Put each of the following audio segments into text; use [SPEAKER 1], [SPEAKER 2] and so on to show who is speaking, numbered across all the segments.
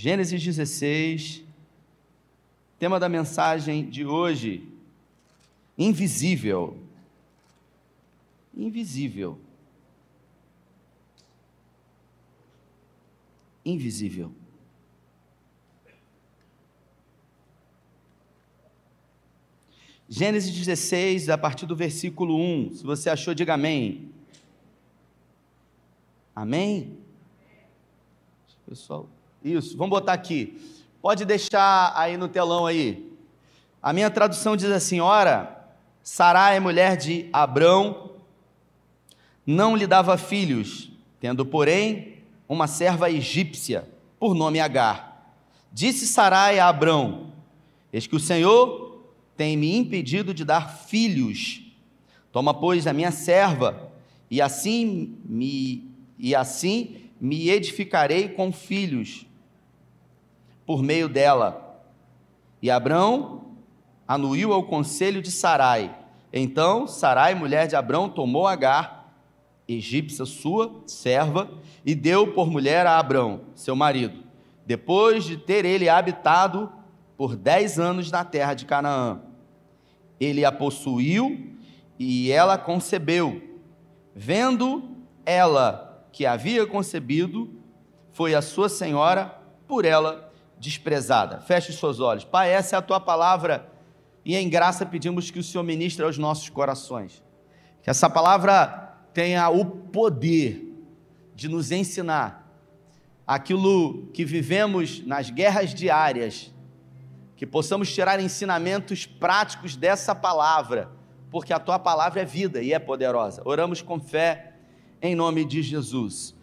[SPEAKER 1] Gênesis 16, tema da mensagem de hoje: invisível. Invisível. Invisível. Gênesis 16, a partir do versículo 1. Se você achou, diga amém. Amém? Pessoal, isso, vamos botar aqui. Pode deixar aí no telão aí. A minha tradução diz assim: Ora, Sarai, mulher de Abrão, não lhe dava filhos, tendo, porém, uma serva egípcia, por nome Agar. Disse Sarai a Abrão: Eis que o Senhor tem me impedido de dar filhos. Toma, pois, a minha serva, e assim me e assim me edificarei com filhos por meio dela. E Abrão anuiu ao conselho de Sarai. Então Sarai, mulher de Abrão, tomou Agar, egípcia sua serva, e deu por mulher a Abrão, seu marido, depois de ter ele habitado por dez anos na terra de Canaã. Ele a possuiu e ela concebeu. Vendo ela que havia concebido foi a sua senhora, por ela desprezada. Feche os seus olhos. Pai, essa é a tua palavra e em graça pedimos que o Senhor ministre aos nossos corações. Que essa palavra tenha o poder de nos ensinar aquilo que vivemos nas guerras diárias, que possamos tirar ensinamentos práticos dessa palavra, porque a tua palavra é vida e é poderosa. Oramos com fé em nome de Jesus.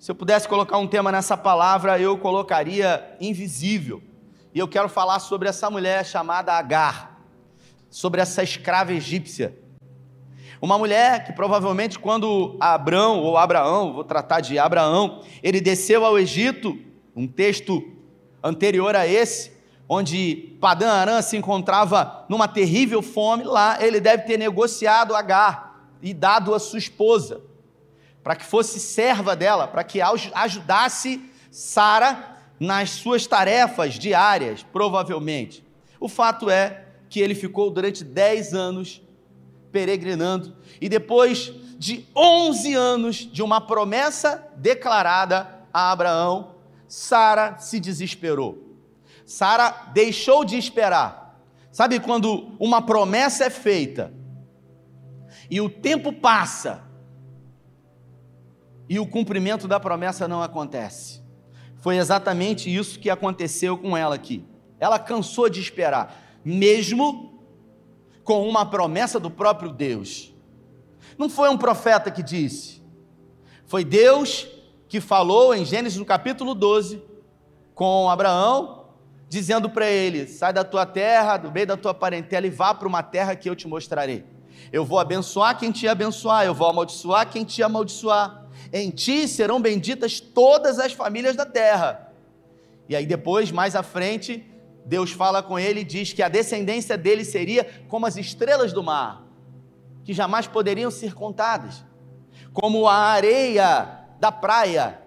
[SPEAKER 1] Se eu pudesse colocar um tema nessa palavra, eu colocaria invisível. E eu quero falar sobre essa mulher chamada Agar, sobre essa escrava egípcia. Uma mulher que provavelmente quando Abraão ou Abraão, vou tratar de Abraão, ele desceu ao Egito, um texto anterior a esse, onde Padã Arã se encontrava numa terrível fome, lá ele deve ter negociado Agar e dado a sua esposa para que fosse serva dela, para que ajudasse Sara nas suas tarefas diárias, provavelmente. O fato é que ele ficou durante 10 anos peregrinando e depois de 11 anos de uma promessa declarada a Abraão, Sara se desesperou. Sara deixou de esperar. Sabe quando uma promessa é feita e o tempo passa e o cumprimento da promessa não acontece. Foi exatamente isso que aconteceu com ela aqui. Ela cansou de esperar, mesmo com uma promessa do próprio Deus. Não foi um profeta que disse, foi Deus que falou em Gênesis no capítulo 12 com Abraão, dizendo para ele: sai da tua terra, do meio da tua parentela e vá para uma terra que eu te mostrarei. Eu vou abençoar quem te abençoar, eu vou amaldiçoar quem te amaldiçoar. Em ti serão benditas todas as famílias da terra. E aí depois, mais à frente, Deus fala com ele e diz que a descendência dele seria como as estrelas do mar, que jamais poderiam ser contadas, como a areia da praia,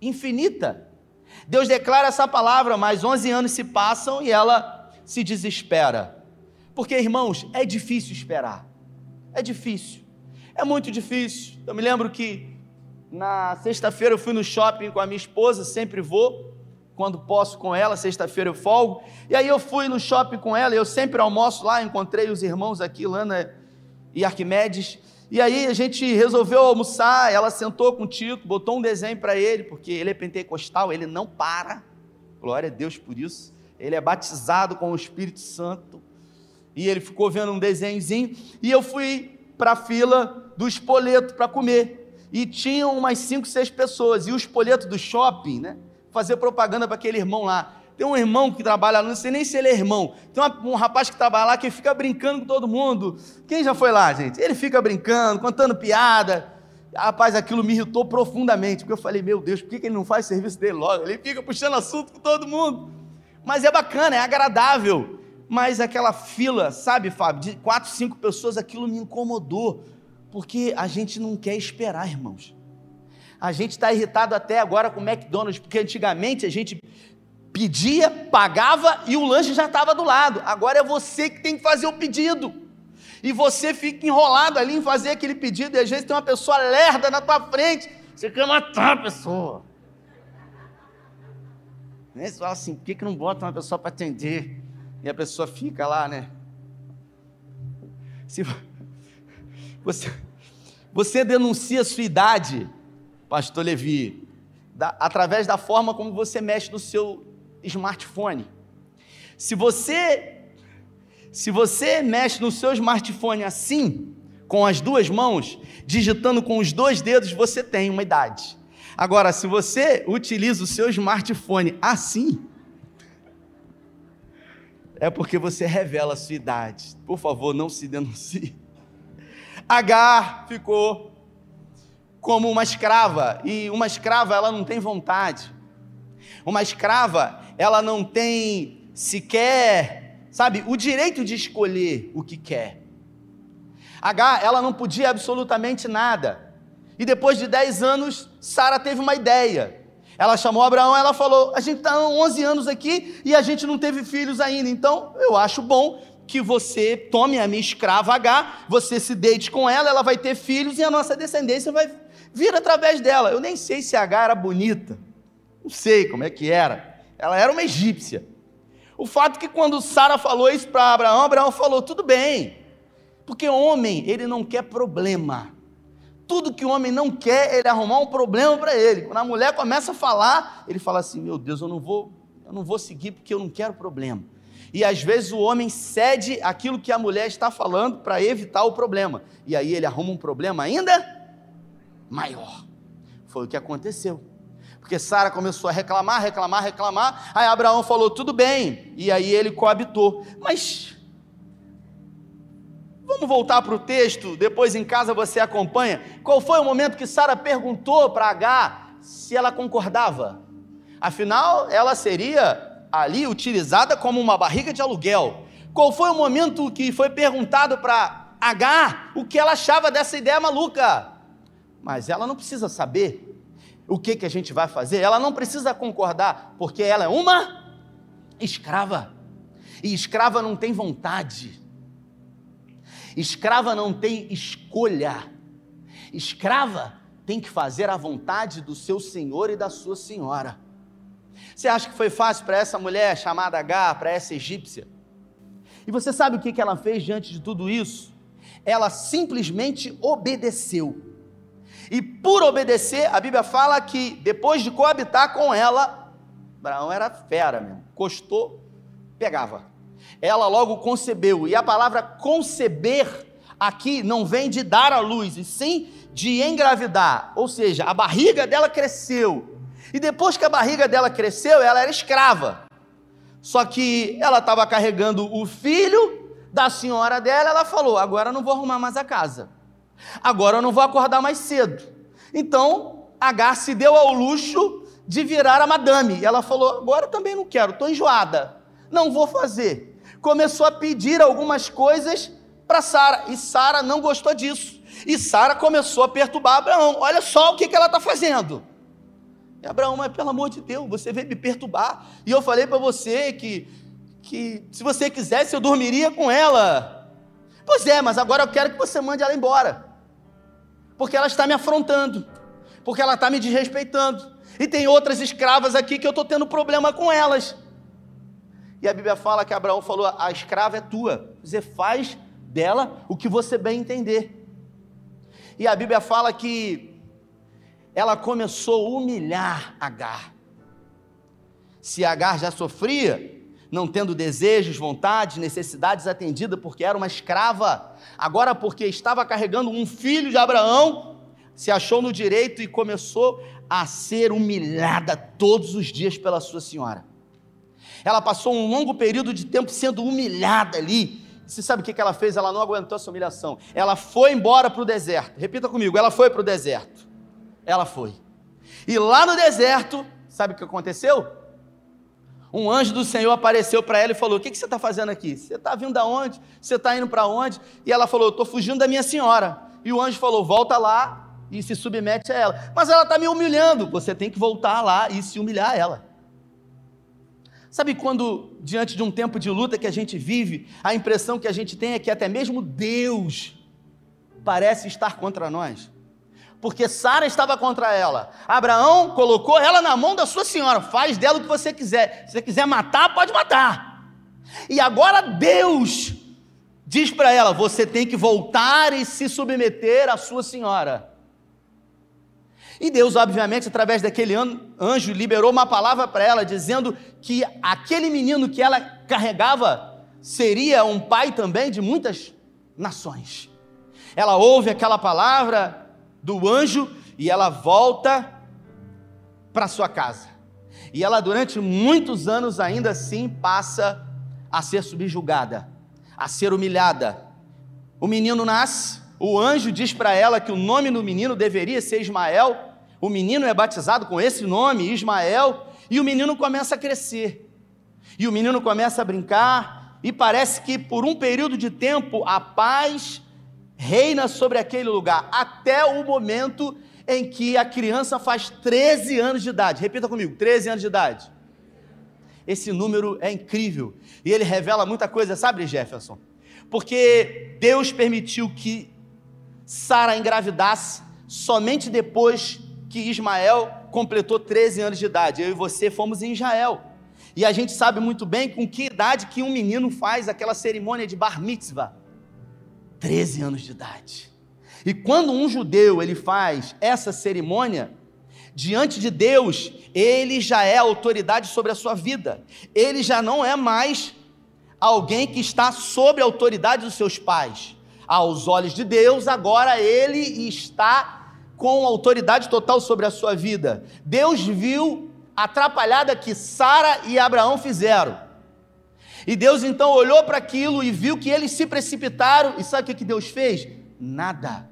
[SPEAKER 1] infinita. Deus declara essa palavra, mas 11 anos se passam e ela se desespera. Porque, irmãos, é difícil esperar. É difícil. É muito difícil. Eu me lembro que na sexta-feira eu fui no shopping com a minha esposa, sempre vou, quando posso com ela, sexta-feira eu folgo. E aí eu fui no shopping com ela, eu sempre almoço lá, encontrei os irmãos aqui, Lana e Arquimedes. E aí a gente resolveu almoçar, ela sentou com o Tito, botou um desenho para ele, porque ele é pentecostal, ele não para. Glória a Deus por isso. Ele é batizado com o Espírito Santo. E ele ficou vendo um desenhozinho, e eu fui para a fila do espoleto para comer e tinham umas 5, 6 pessoas. E o espoleto do shopping, né? Fazer propaganda para aquele irmão lá. Tem um irmão que trabalha lá, não sei nem se ele é irmão. Tem um rapaz que trabalha lá que fica brincando com todo mundo. Quem já foi lá, gente? Ele fica brincando, contando piada. Rapaz, aquilo me irritou profundamente, porque eu falei, meu Deus, por que ele não faz serviço dele logo? Ele fica puxando assunto com todo mundo. Mas é bacana, é agradável. Mas aquela fila, sabe, Fábio, de quatro, cinco pessoas, aquilo me incomodou. Porque a gente não quer esperar, irmãos. A gente está irritado até agora com o McDonald's, porque antigamente a gente pedia, pagava e o lanche já estava do lado. Agora é você que tem que fazer o pedido. E você fica enrolado ali em fazer aquele pedido, e às vezes tem uma pessoa lerda na tua frente, você quer matar a pessoa. Né? Você fala assim, por que, que não bota uma pessoa para atender? E a pessoa fica lá, né? Se você, você denuncia a sua idade, pastor Levi, da, através da forma como você mexe no seu smartphone. Se você se você mexe no seu smartphone assim, com as duas mãos, digitando com os dois dedos, você tem uma idade. Agora, se você utiliza o seu smartphone assim, é porque você revela a sua idade. Por favor, não se denuncie. Agar ficou como uma escrava, e uma escrava ela não tem vontade. Uma escrava, ela não tem sequer, sabe, o direito de escolher o que quer. Agar, ela não podia absolutamente nada. E depois de 10 anos, Sara teve uma ideia. Ela chamou Abraão, ela falou: "A gente está 11 anos aqui e a gente não teve filhos ainda. Então, eu acho bom que você tome a minha escrava H, você se deite com ela, ela vai ter filhos e a nossa descendência vai vir através dela. Eu nem sei se H era bonita. Não sei como é que era. Ela era uma egípcia. O fato é que quando Sara falou isso para Abraão, Abraão falou: "Tudo bem". Porque homem, ele não quer problema tudo que o homem não quer, ele arrumar um problema para ele. Quando a mulher começa a falar, ele fala assim: "Meu Deus, eu não vou, eu não vou seguir porque eu não quero problema". E às vezes o homem cede aquilo que a mulher está falando para evitar o problema. E aí ele arruma um problema ainda maior. Foi o que aconteceu. Porque Sara começou a reclamar, reclamar, reclamar. Aí Abraão falou: tudo bem. E aí ele coabitou. Mas Vamos voltar para o texto, depois em casa você acompanha. Qual foi o momento que Sara perguntou para H se ela concordava? Afinal, ela seria ali utilizada como uma barriga de aluguel. Qual foi o momento que foi perguntado para H o que ela achava dessa ideia maluca? Mas ela não precisa saber o que, que a gente vai fazer, ela não precisa concordar, porque ela é uma escrava. E escrava não tem vontade. Escrava não tem escolha. Escrava tem que fazer a vontade do seu senhor e da sua senhora. Você acha que foi fácil para essa mulher chamada H, para essa egípcia? E você sabe o que ela fez diante de tudo isso? Ela simplesmente obedeceu. E por obedecer, a Bíblia fala que depois de coabitar com ela, Abraão era fera mesmo, costou, pegava ela logo concebeu. E a palavra conceber aqui não vem de dar à luz, e sim de engravidar. Ou seja, a barriga dela cresceu. E depois que a barriga dela cresceu, ela era escrava. Só que ela estava carregando o filho da senhora dela, ela falou: agora eu não vou arrumar mais a casa. Agora eu não vou acordar mais cedo. Então, Agar se deu ao luxo de virar a madame. E ela falou: agora eu também não quero, estou enjoada. Não vou fazer começou a pedir algumas coisas para Sara, e Sara não gostou disso. E Sara começou a perturbar Abraão. Olha só o que, que ela está fazendo. E Abraão, mas pelo amor de Deus, você veio me perturbar. E eu falei para você que, que se você quisesse eu dormiria com ela. Pois é, mas agora eu quero que você mande ela embora. Porque ela está me afrontando. Porque ela está me desrespeitando. E tem outras escravas aqui que eu estou tendo problema com elas. E a Bíblia fala que Abraão falou: a escrava é tua, você faz dela o que você bem entender. E a Bíblia fala que ela começou a humilhar Agar. Se Agar já sofria, não tendo desejos, vontades, necessidades atendidas, porque era uma escrava, agora, porque estava carregando um filho de Abraão, se achou no direito e começou a ser humilhada todos os dias pela sua senhora. Ela passou um longo período de tempo sendo humilhada ali. Você sabe o que ela fez? Ela não aguentou essa humilhação. Ela foi embora para o deserto. Repita comigo: ela foi para o deserto. Ela foi. E lá no deserto, sabe o que aconteceu? Um anjo do Senhor apareceu para ela e falou: O que, que você está fazendo aqui? Você está vindo da onde? Você está indo para onde? E ela falou: Estou fugindo da minha senhora. E o anjo falou: Volta lá e se submete a ela. Mas ela está me humilhando. Você tem que voltar lá e se humilhar a ela. Sabe quando, diante de um tempo de luta que a gente vive, a impressão que a gente tem é que até mesmo Deus parece estar contra nós? Porque Sara estava contra ela. Abraão colocou ela na mão da sua senhora. Faz dela o que você quiser. Se você quiser matar, pode matar. E agora Deus diz para ela: você tem que voltar e se submeter à sua senhora. E Deus, obviamente, através daquele anjo, liberou uma palavra para ela, dizendo que aquele menino que ela carregava seria um pai também de muitas nações. Ela ouve aquela palavra do anjo e ela volta para sua casa. E ela, durante muitos anos, ainda assim passa a ser subjugada, a ser humilhada. O menino nasce, o anjo diz para ela que o nome do menino deveria ser Ismael, o menino é batizado com esse nome, Ismael, e o menino começa a crescer. E o menino começa a brincar, e parece que por um período de tempo a paz reina sobre aquele lugar, até o momento em que a criança faz 13 anos de idade. Repita comigo: 13 anos de idade. Esse número é incrível e ele revela muita coisa, sabe, Jefferson? Porque Deus permitiu que Sara engravidasse somente depois que Ismael completou 13 anos de idade. Eu e você fomos em Israel. E a gente sabe muito bem com que idade que um menino faz aquela cerimônia de bar mitzvah. 13 anos de idade. E quando um judeu ele faz essa cerimônia, diante de Deus, ele já é autoridade sobre a sua vida. Ele já não é mais alguém que está sob a autoridade dos seus pais. Aos olhos de Deus, agora ele está com autoridade total sobre a sua vida. Deus viu a atrapalhada que Sara e Abraão fizeram. E Deus então olhou para aquilo e viu que eles se precipitaram, e sabe o que Deus fez? Nada.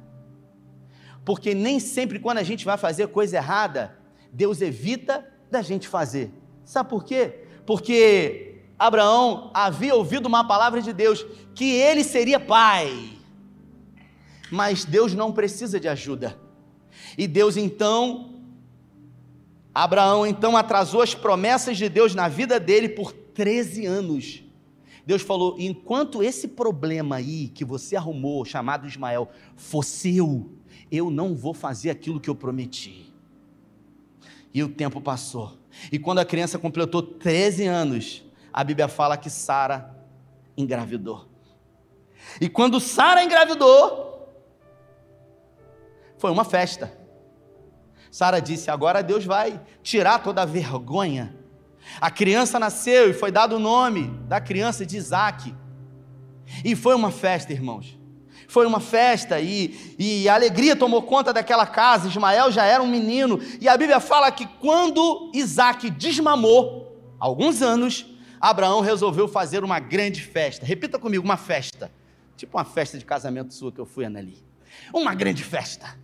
[SPEAKER 1] Porque nem sempre quando a gente vai fazer coisa errada, Deus evita da gente fazer. Sabe por quê? Porque Abraão havia ouvido uma palavra de Deus que ele seria pai. Mas Deus não precisa de ajuda. E Deus então, Abraão então atrasou as promessas de Deus na vida dele por 13 anos. Deus falou: enquanto esse problema aí que você arrumou, chamado Ismael, for seu, eu não vou fazer aquilo que eu prometi. E o tempo passou. E quando a criança completou 13 anos, a Bíblia fala que Sara engravidou. E quando Sara engravidou, foi uma festa. Sara disse: Agora Deus vai tirar toda a vergonha. A criança nasceu e foi dado o nome da criança de Isaac. E foi uma festa, irmãos. Foi uma festa e, e a alegria tomou conta daquela casa. Ismael já era um menino. E a Bíblia fala que quando Isaac desmamou, alguns anos, Abraão resolveu fazer uma grande festa. Repita comigo: uma festa. Tipo uma festa de casamento sua que eu fui, Anneli. Uma grande festa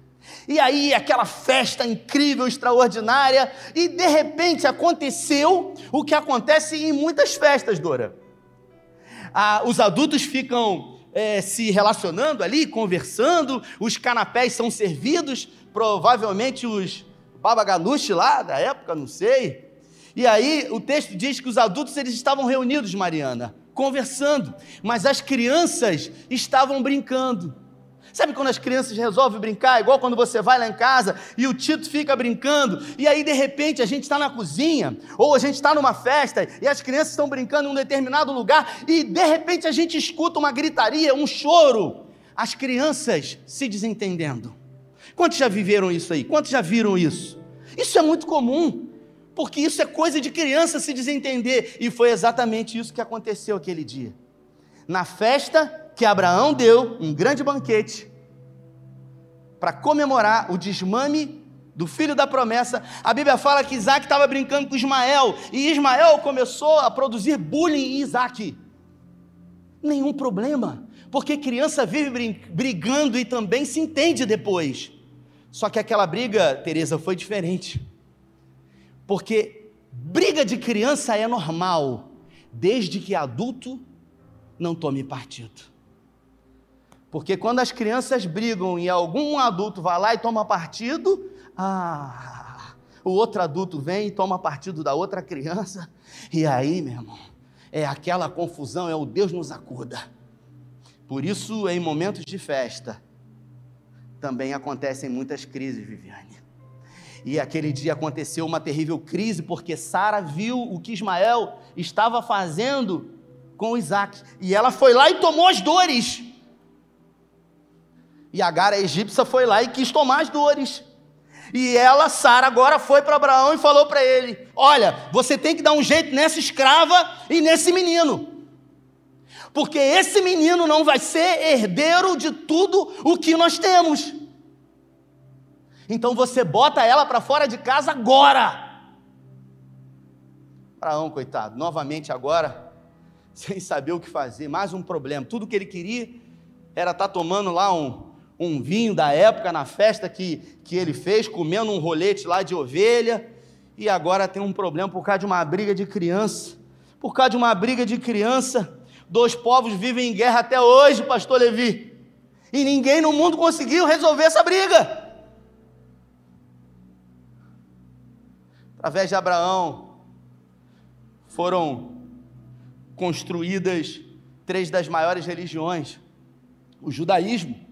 [SPEAKER 1] e aí, aquela festa incrível, extraordinária, e de repente aconteceu o que acontece em muitas festas, Dora. Ah, os adultos ficam é, se relacionando ali, conversando, os canapés são servidos, provavelmente os babagaluche lá da época, não sei. E aí o texto diz que os adultos eles estavam reunidos, Mariana, conversando, mas as crianças estavam brincando. Sabe quando as crianças resolvem brincar, igual quando você vai lá em casa e o Tito fica brincando, e aí de repente a gente está na cozinha, ou a gente está numa festa e as crianças estão brincando em um determinado lugar, e de repente a gente escuta uma gritaria, um choro, as crianças se desentendendo. Quantos já viveram isso aí? Quantos já viram isso? Isso é muito comum, porque isso é coisa de criança se desentender, e foi exatamente isso que aconteceu aquele dia. Na festa, que Abraão deu um grande banquete para comemorar o desmame do filho da promessa. A Bíblia fala que Isaac estava brincando com Ismael e Ismael começou a produzir bullying em Isaac. Nenhum problema, porque criança vive brigando e também se entende depois. Só que aquela briga, Teresa, foi diferente. Porque briga de criança é normal, desde que adulto não tome partido. Porque quando as crianças brigam e algum adulto vai lá e toma partido, ah, o outro adulto vem e toma partido da outra criança, e aí, meu irmão, é aquela confusão, é o Deus nos acuda. Por isso, em momentos de festa, também acontecem muitas crises, Viviane. E aquele dia aconteceu uma terrível crise, porque Sara viu o que Ismael estava fazendo com Isaac. E ela foi lá e tomou as dores. E Agar, a egípcia, foi lá e quis tomar as dores. E ela, Sara, agora foi para Abraão e falou para ele: Olha, você tem que dar um jeito nessa escrava e nesse menino. Porque esse menino não vai ser herdeiro de tudo o que nós temos. Então você bota ela para fora de casa agora. Abraão, coitado, novamente agora, sem saber o que fazer, mais um problema. Tudo que ele queria era estar tá tomando lá um, um vinho da época na festa que, que ele fez, comendo um rolete lá de ovelha, e agora tem um problema por causa de uma briga de criança. Por causa de uma briga de criança, dois povos vivem em guerra até hoje, pastor Levi. E ninguém no mundo conseguiu resolver essa briga. Através de Abraão foram construídas três das maiores religiões: o judaísmo,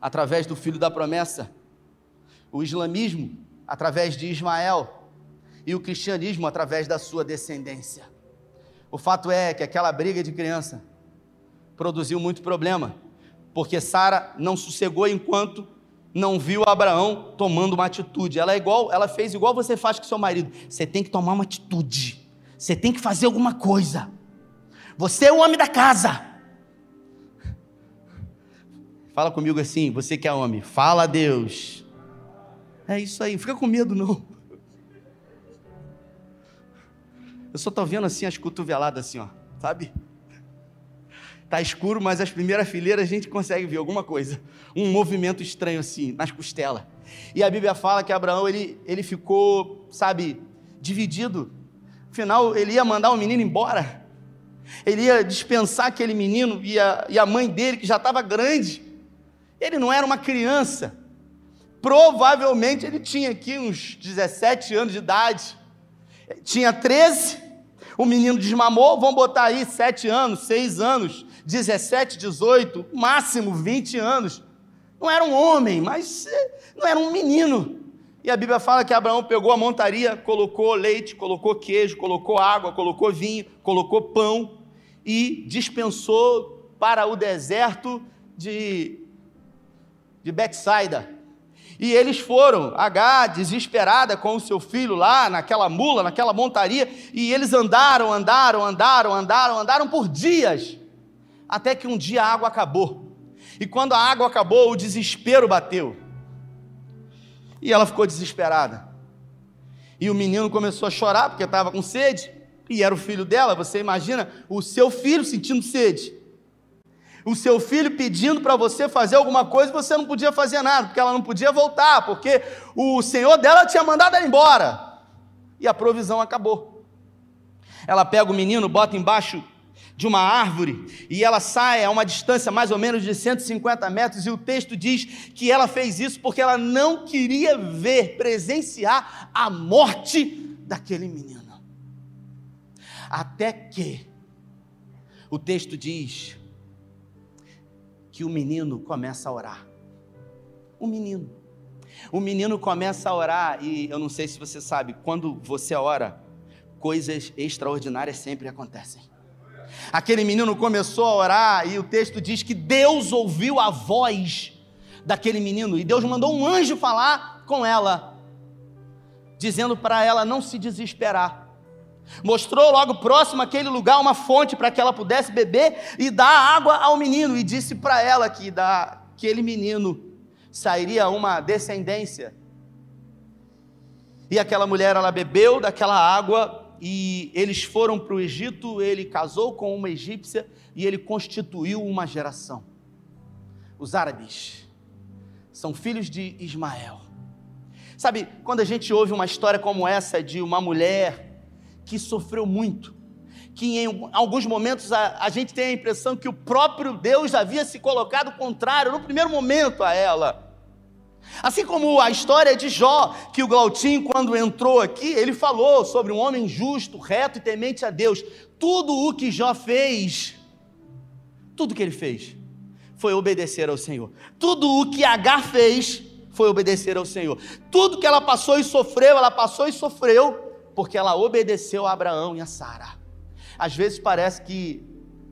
[SPEAKER 1] através do filho da promessa, o islamismo, através de Ismael, e o cristianismo, através da sua descendência. O fato é que aquela briga de criança produziu muito problema, porque Sara não sossegou enquanto não viu Abraão tomando uma atitude. Ela é igual, ela fez igual você faz com seu marido. Você tem que tomar uma atitude. Você tem que fazer alguma coisa. Você é o homem da casa. Fala comigo assim, você que é homem, fala a Deus. É isso aí, fica com medo não. Eu só estou vendo assim as cotoveladas assim, ó, sabe? Tá escuro, mas as primeiras fileiras a gente consegue ver alguma coisa. Um movimento estranho assim, nas costelas. E a Bíblia fala que Abraão, ele, ele ficou, sabe, dividido. Afinal, ele ia mandar o menino embora. Ele ia dispensar aquele menino e a, e a mãe dele, que já estava grande. Ele não era uma criança. Provavelmente ele tinha aqui uns 17 anos de idade. Tinha 13, o menino desmamou, vamos botar aí 7 anos, 6 anos, 17, 18, máximo 20 anos. Não era um homem, mas eh, não era um menino. E a Bíblia fala que Abraão pegou a montaria, colocou leite, colocou queijo, colocou água, colocou vinho, colocou pão e dispensou para o deserto de de Betsaida. E eles foram, H, desesperada com o seu filho lá, naquela mula, naquela montaria, e eles andaram, andaram, andaram, andaram, andaram por dias, até que um dia a água acabou. E quando a água acabou, o desespero bateu. E ela ficou desesperada. E o menino começou a chorar porque estava com sede, e era o filho dela. Você imagina o seu filho sentindo sede o seu filho pedindo para você fazer alguma coisa você não podia fazer nada, porque ela não podia voltar, porque o senhor dela tinha mandado ela embora. E a provisão acabou. Ela pega o menino, bota embaixo de uma árvore e ela sai a uma distância mais ou menos de 150 metros, e o texto diz que ela fez isso porque ela não queria ver, presenciar a morte daquele menino. Até que o texto diz que o menino começa a orar. O menino. O menino começa a orar e eu não sei se você sabe, quando você ora, coisas extraordinárias sempre acontecem. Aquele menino começou a orar e o texto diz que Deus ouviu a voz daquele menino e Deus mandou um anjo falar com ela, dizendo para ela não se desesperar. Mostrou logo próximo àquele lugar uma fonte para que ela pudesse beber e dar água ao menino. E disse para ela que daquele menino sairia uma descendência. E aquela mulher, ela bebeu daquela água e eles foram para o Egito. Ele casou com uma egípcia e ele constituiu uma geração. Os árabes são filhos de Ismael. Sabe, quando a gente ouve uma história como essa de uma mulher que sofreu muito, que em alguns momentos a, a, gente tem a impressão que o próprio Deus havia se colocado contrário no primeiro momento a ela. Assim como a história de Jó, que o Glautim, quando entrou aqui, ele falou sobre um homem justo, reto e temente a Deus. Tudo o que Jó fez, tudo que ele fez, foi obedecer ao Senhor. Tudo o que Agar fez, foi obedecer ao Senhor. Tudo que ela passou e sofreu, ela passou e sofreu, porque ela obedeceu a Abraão e a Sara. Às vezes parece que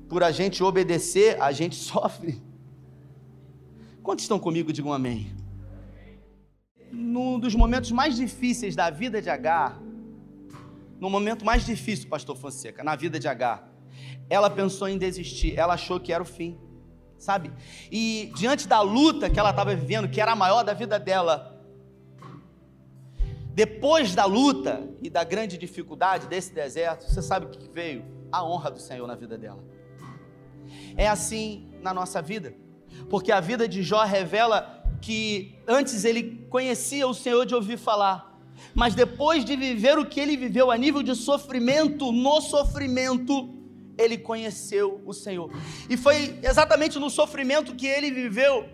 [SPEAKER 1] por a gente obedecer, a gente sofre. Quantos estão comigo? Digam amém. Num dos momentos mais difíceis da vida de Agar, no momento mais difícil, pastor Fonseca, na vida de Agar, ela pensou em desistir, ela achou que era o fim, sabe? E diante da luta que ela estava vivendo, que era a maior da vida dela, depois da luta e da grande dificuldade desse deserto, você sabe o que veio? A honra do Senhor na vida dela. É assim na nossa vida, porque a vida de Jó revela que antes ele conhecia o Senhor de ouvir falar, mas depois de viver o que ele viveu a nível de sofrimento, no sofrimento, ele conheceu o Senhor. E foi exatamente no sofrimento que ele viveu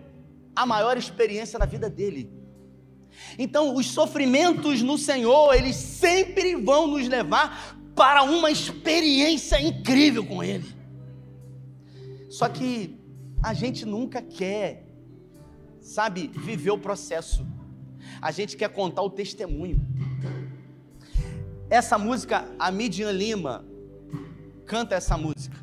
[SPEAKER 1] a maior experiência na vida dele. Então, os sofrimentos no Senhor, eles sempre vão nos levar para uma experiência incrível com Ele. Só que a gente nunca quer, sabe, viver o processo. A gente quer contar o testemunho. Essa música, a Midian Lima canta essa música.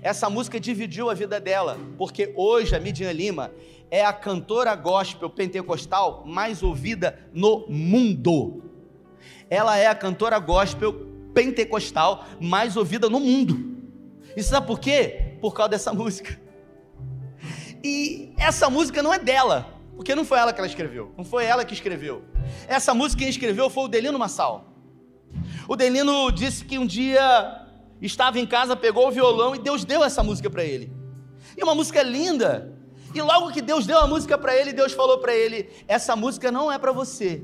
[SPEAKER 1] Essa música dividiu a vida dela, porque hoje a Midian Lima é a cantora gospel pentecostal mais ouvida no mundo. Ela é a cantora gospel pentecostal mais ouvida no mundo. E sabe por quê? Por causa dessa música. E essa música não é dela, porque não foi ela que ela escreveu, não foi ela que escreveu. Essa música quem escreveu foi o Delino Massal. O Delino disse que um dia estava em casa, pegou o violão e Deus deu essa música para ele. E uma música linda. Logo que Deus deu a música para ele, Deus falou para ele: essa música não é para você.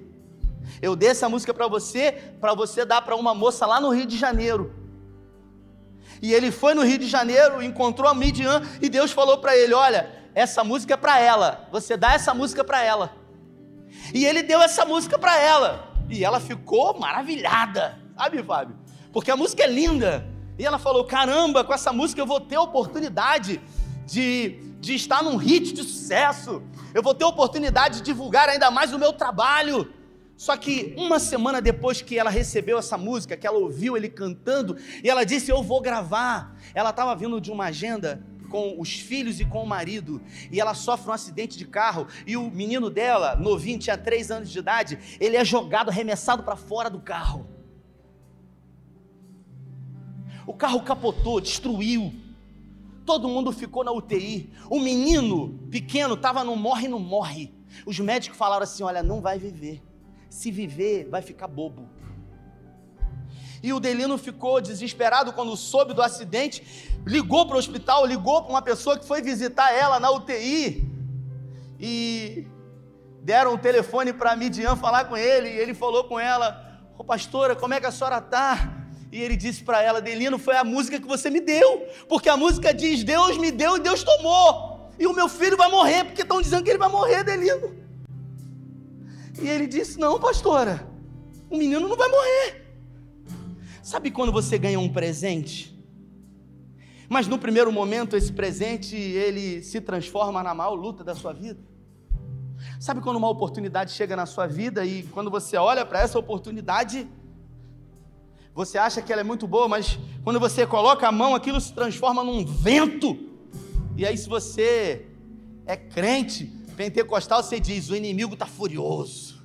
[SPEAKER 1] Eu dei essa música para você, para você dar para uma moça lá no Rio de Janeiro. E ele foi no Rio de Janeiro, encontrou a Midian e Deus falou para ele: Olha, essa música é para ela, você dá essa música para ela. E ele deu essa música para ela. E ela ficou maravilhada, sabe, Fábio? Porque a música é linda. E ela falou: Caramba, com essa música eu vou ter a oportunidade de de estar num hit de sucesso. Eu vou ter oportunidade de divulgar ainda mais o meu trabalho. Só que uma semana depois que ela recebeu essa música, que ela ouviu ele cantando, e ela disse: Eu vou gravar. Ela estava vindo de uma agenda com os filhos e com o marido, e ela sofre um acidente de carro, e o menino dela, novinho, tinha três anos de idade, ele é jogado, arremessado para fora do carro. O carro capotou, destruiu todo mundo ficou na UTI. O menino pequeno estava no morre, não morre. Os médicos falaram assim: olha, não vai viver. Se viver, vai ficar bobo. E o Delino ficou desesperado quando soube do acidente, ligou para o hospital, ligou para uma pessoa que foi visitar ela na UTI. E deram o telefone para a Midian falar com ele, e ele falou com ela: Ô pastora, como é que a senhora está? E ele disse para ela: Delino, foi a música que você me deu, porque a música diz: Deus me deu e Deus tomou, e o meu filho vai morrer, porque estão dizendo que ele vai morrer, Delino. E ele disse: Não, pastora, o menino não vai morrer. Sabe quando você ganha um presente? Mas no primeiro momento esse presente ele se transforma na maior luta da sua vida. Sabe quando uma oportunidade chega na sua vida e quando você olha para essa oportunidade, você acha que ela é muito boa, mas quando você coloca a mão, aquilo se transforma num vento. E aí, se você é crente, pentecostal, você diz: o inimigo está furioso.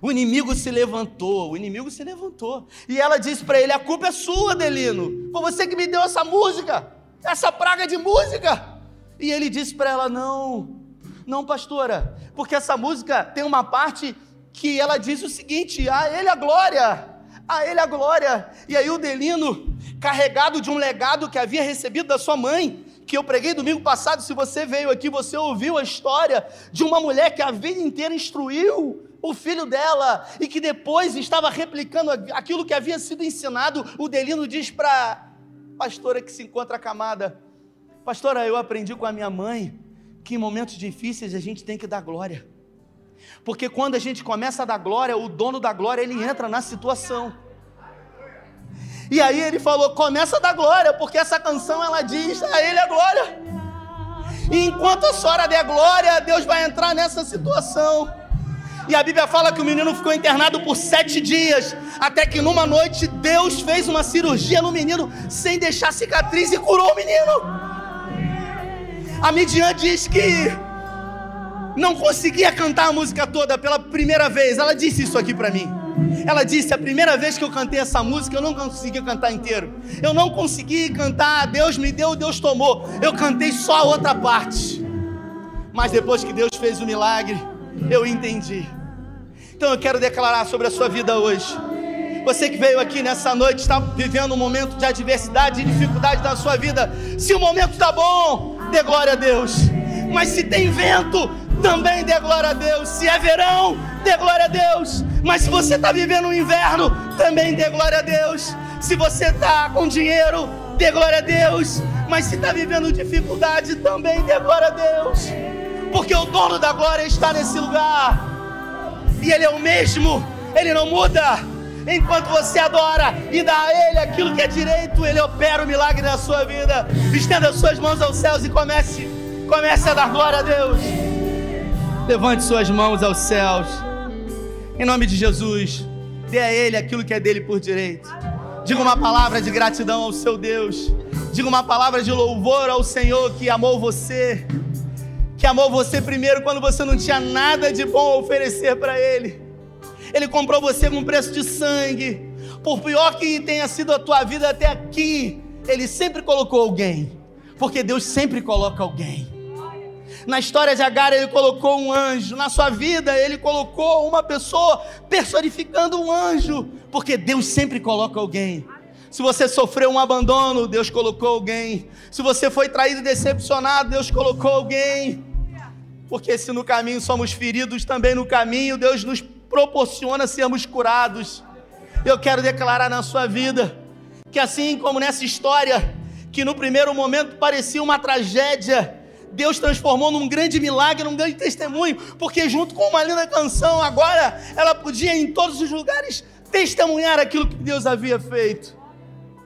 [SPEAKER 1] O inimigo se levantou, o inimigo se levantou. E ela disse para ele: A culpa é sua, Delino. Foi você que me deu essa música, essa praga de música. E ele disse para ela: Não, não, pastora, porque essa música tem uma parte que ela diz o seguinte: A ele a glória a Ele a glória. E aí o Delino, carregado de um legado que havia recebido da sua mãe, que eu preguei domingo passado, se você veio aqui, você ouviu a história de uma mulher que a vida inteira instruiu o filho dela e que depois estava replicando aquilo que havia sido ensinado. O Delino diz para pastora que se encontra acamada: Pastora, eu aprendi com a minha mãe que em momentos difíceis a gente tem que dar glória. Porque quando a gente começa a dar glória, o dono da glória ele entra na situação. E aí ele falou: começa a dar glória, porque essa canção ela diz a ele a glória. E enquanto a senhora der glória, Deus vai entrar nessa situação. E a Bíblia fala que o menino ficou internado por sete dias, até que numa noite Deus fez uma cirurgia no menino sem deixar cicatriz e curou o menino. A Midian diz que não conseguia cantar a música toda pela primeira vez. Ela disse isso aqui para mim. Ela disse: a primeira vez que eu cantei essa música, eu não consegui cantar inteiro. Eu não consegui cantar, Deus me deu, Deus tomou. Eu cantei só a outra parte. Mas depois que Deus fez o milagre, eu entendi. Então eu quero declarar sobre a sua vida hoje. Você que veio aqui nessa noite está vivendo um momento de adversidade e dificuldade na sua vida. Se o momento está bom, dê glória a Deus. Mas se tem vento, também dê glória a Deus. Se é verão, dê glória a Deus. Mas se você está vivendo um inverno, também dê glória a Deus. Se você está com dinheiro, dê glória a Deus. Mas se está vivendo dificuldade, também dê glória a Deus. Porque o dono da glória está nesse lugar e Ele é o mesmo, Ele não muda. Enquanto você adora e dá a Ele aquilo que é direito, Ele opera o milagre na sua vida. Estenda as suas mãos aos céus e comece, comece a dar glória a Deus. Levante suas mãos aos céus. Em nome de Jesus, dê a Ele aquilo que é dele por direito. Diga uma palavra de gratidão ao seu Deus. Diga uma palavra de louvor ao Senhor que amou você que amou você primeiro quando você não tinha nada de bom a oferecer para Ele. Ele comprou você com preço de sangue. Por pior que tenha sido a tua vida até aqui, Ele sempre colocou alguém. Porque Deus sempre coloca alguém. Na história de Agar, Ele colocou um anjo. Na sua vida, Ele colocou uma pessoa personificando um anjo. Porque Deus sempre coloca alguém. Se você sofreu um abandono, Deus colocou alguém. Se você foi traído e decepcionado, Deus colocou alguém. Porque se no caminho somos feridos, também no caminho Deus nos proporciona sermos curados. Eu quero declarar na sua vida que assim como nessa história, que no primeiro momento parecia uma tragédia, Deus transformou num grande milagre, num grande testemunho, porque junto com uma linda canção, agora ela podia em todos os lugares testemunhar aquilo que Deus havia feito.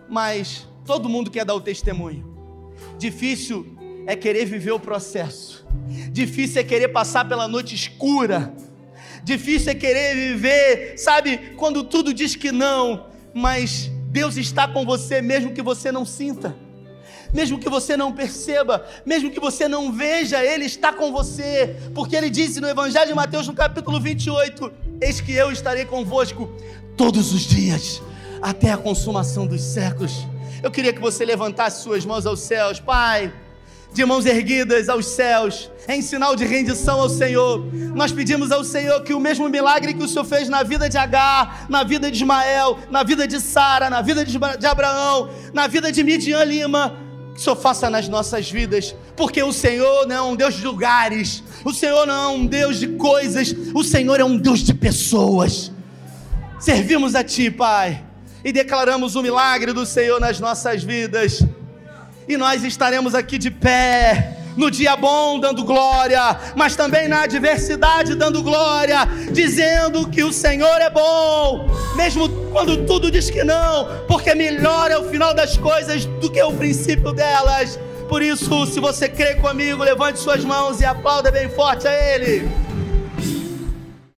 [SPEAKER 1] Mas todo mundo quer dar o testemunho. Difícil é querer viver o processo. Difícil é querer passar pela noite escura. Difícil é querer viver, sabe, quando tudo diz que não, mas Deus está com você mesmo que você não sinta. Mesmo que você não perceba, mesmo que você não veja, Ele está com você, porque Ele disse no Evangelho de Mateus, no capítulo 28: Eis que eu estarei convosco todos os dias, até a consumação dos séculos. Eu queria que você levantasse suas mãos aos céus, Pai de mãos erguidas aos céus, em sinal de rendição ao Senhor. Nós pedimos ao Senhor que o mesmo milagre que o Senhor fez na vida de Agar, na vida de Ismael, na vida de Sara, na vida de Abraão, na vida de Midian Lima, que o Senhor faça nas nossas vidas, porque o Senhor não é um Deus de lugares, o Senhor não é um Deus de coisas, o Senhor é um Deus de pessoas. Servimos a Ti, Pai, e declaramos o milagre do Senhor nas nossas vidas e nós estaremos aqui de pé. No dia bom, dando glória, mas também na adversidade, dando glória, dizendo que o Senhor é bom, mesmo quando tudo diz que não, porque melhor é o final das coisas do que o princípio delas. Por isso, se você crê comigo, levante suas mãos e aplauda bem forte a Ele.